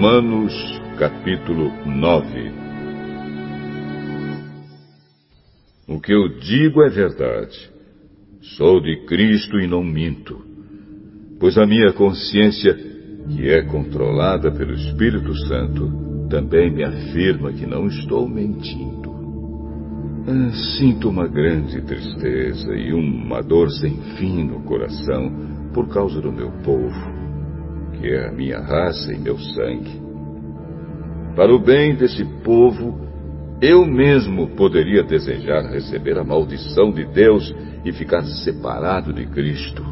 Romanos capítulo 9 O que eu digo é verdade. Sou de Cristo e não minto. Pois a minha consciência, que é controlada pelo Espírito Santo, também me afirma que não estou mentindo. Ah, sinto uma grande tristeza e uma dor sem fim no coração por causa do meu povo, que é a minha raça e meu sangue. Para o bem desse povo, eu mesmo poderia desejar receber a maldição de Deus e ficar separado de Cristo.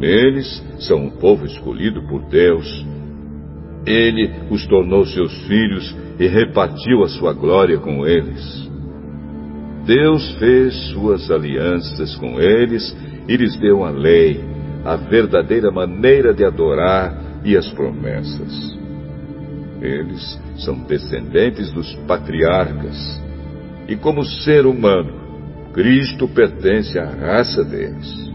Eles são um povo escolhido por Deus. Ele os tornou seus filhos e repartiu a sua glória com eles. Deus fez suas alianças com eles e lhes deu a lei, a verdadeira maneira de adorar e as promessas. Eles são descendentes dos patriarcas. E como ser humano, Cristo pertence à raça deles.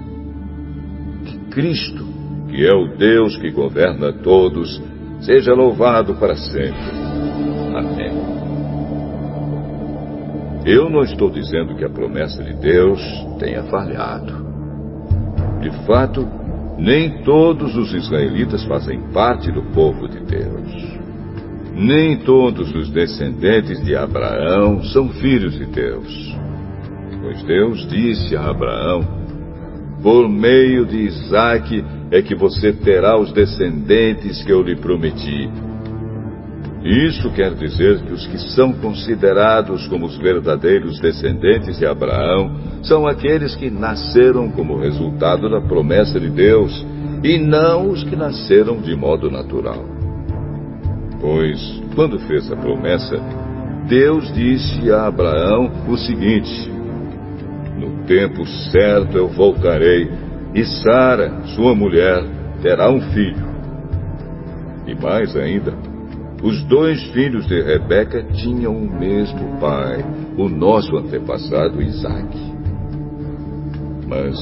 Que Cristo, que é o Deus que governa todos, seja louvado para sempre. Amém. Eu não estou dizendo que a promessa de Deus tenha falhado. De fato, nem todos os israelitas fazem parte do povo de Deus. Nem todos os descendentes de Abraão são filhos de Deus. Pois Deus disse a Abraão: Por meio de Isaque é que você terá os descendentes que eu lhe prometi. Isso quer dizer que os que são considerados como os verdadeiros descendentes de Abraão são aqueles que nasceram como resultado da promessa de Deus e não os que nasceram de modo natural. Pois, quando fez a promessa, Deus disse a Abraão o seguinte: No tempo certo eu voltarei, e Sara, sua mulher, terá um filho. E mais ainda, os dois filhos de Rebeca tinham o mesmo pai, o nosso antepassado Isaac. Mas,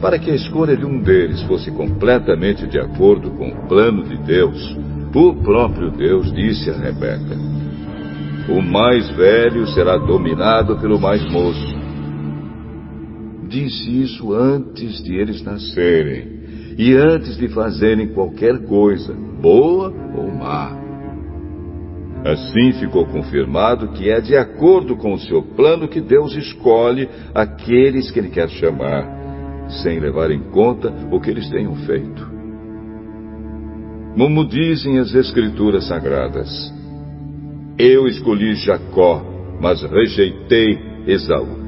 para que a escolha de um deles fosse completamente de acordo com o plano de Deus, o próprio Deus disse a Rebeca: O mais velho será dominado pelo mais moço. Disse isso antes de eles nascerem e antes de fazerem qualquer coisa, boa ou má. Assim ficou confirmado que é de acordo com o seu plano que Deus escolhe aqueles que Ele quer chamar, sem levar em conta o que eles tenham feito. Como dizem as Escrituras Sagradas, eu escolhi Jacó, mas rejeitei Esaú.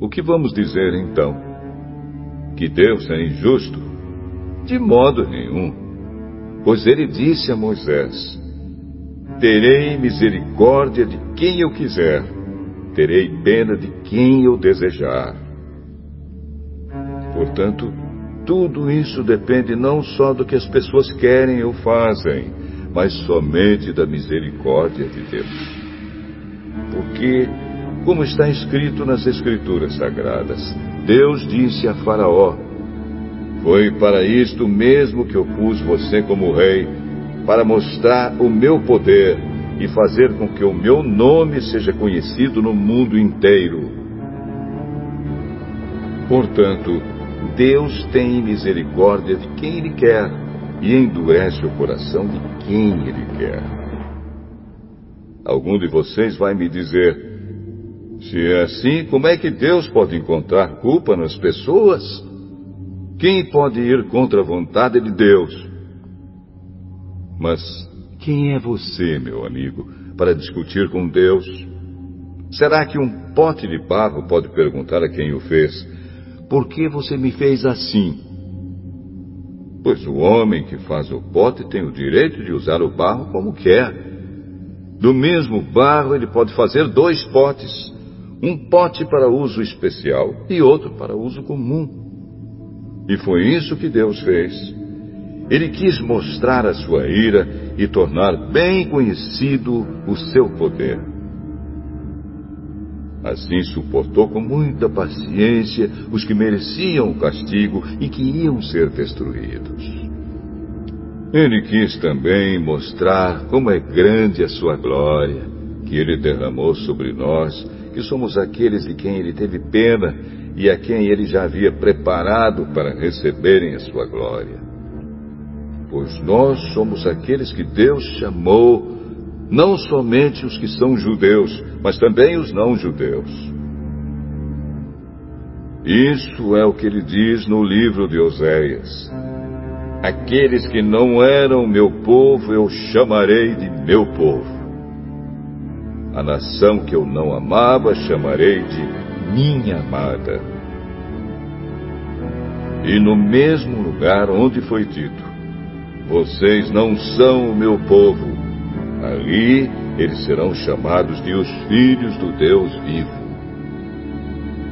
O que vamos dizer então? Que Deus é injusto? De modo nenhum. Pois ele disse a Moisés: Terei misericórdia de quem eu quiser, terei pena de quem eu desejar. Portanto, tudo isso depende não só do que as pessoas querem ou fazem, mas somente da misericórdia de Deus. Porque, como está escrito nas Escrituras Sagradas, Deus disse a Faraó: Foi para isto mesmo que eu pus você como rei, para mostrar o meu poder e fazer com que o meu nome seja conhecido no mundo inteiro. Portanto, Deus tem misericórdia de quem Ele quer e endurece o coração de quem Ele quer. Algum de vocês vai me dizer: se é assim, como é que Deus pode encontrar culpa nas pessoas? Quem pode ir contra a vontade de Deus? Mas quem é você, meu amigo, para discutir com Deus? Será que um pote de barro pode perguntar a quem o fez: por que você me fez assim? Pois o homem que faz o pote tem o direito de usar o barro como quer. Do mesmo barro, ele pode fazer dois potes: um pote para uso especial e outro para uso comum. E foi isso que Deus fez. Ele quis mostrar a sua ira e tornar bem conhecido o seu poder. Assim suportou com muita paciência os que mereciam o castigo e que iam ser destruídos. Ele quis também mostrar como é grande a sua glória, que ele derramou sobre nós, que somos aqueles de quem ele teve pena e a quem ele já havia preparado para receberem a sua glória. Pois nós somos aqueles que Deus chamou, não somente os que são judeus, mas também os não judeus. Isso é o que ele diz no livro de Oséias. Aqueles que não eram meu povo eu chamarei de meu povo. A nação que eu não amava chamarei de minha amada. E no mesmo lugar onde foi dito: Vocês não são o meu povo, ali eles serão chamados de os filhos do Deus vivo.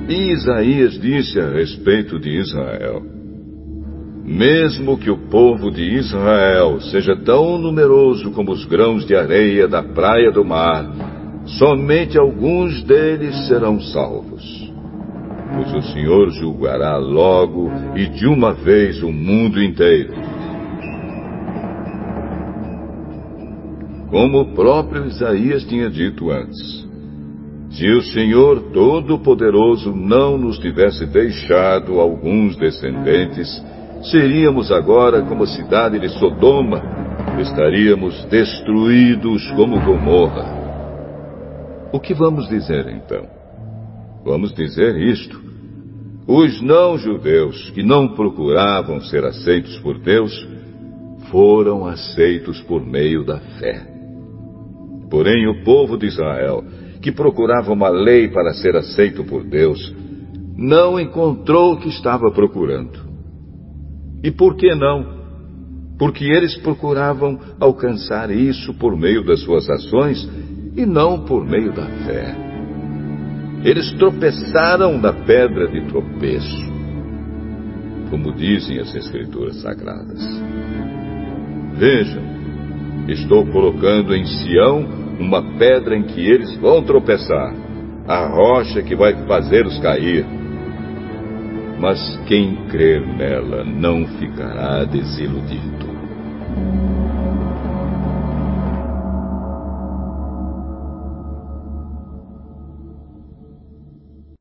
E Isaías disse a respeito de Israel: mesmo que o povo de Israel seja tão numeroso como os grãos de areia da praia do mar, somente alguns deles serão salvos. Pois o Senhor julgará logo e de uma vez o mundo inteiro. Como o próprio Isaías tinha dito antes. Se o Senhor Todo-Poderoso não nos tivesse deixado alguns descendentes, seríamos agora como a cidade de Sodoma, estaríamos destruídos como Gomorra. O que vamos dizer então? Vamos dizer isto. Os não-judeus que não procuravam ser aceitos por Deus foram aceitos por meio da fé. Porém, o povo de Israel, que procurava uma lei para ser aceito por Deus, não encontrou o que estava procurando. E por que não? Porque eles procuravam alcançar isso por meio das suas ações e não por meio da fé. Eles tropeçaram na pedra de tropeço, como dizem as Escrituras Sagradas. Vejam, estou colocando em Sião uma pedra em que eles vão tropeçar, a rocha que vai fazê-los cair mas quem crer nela não ficará desiludido.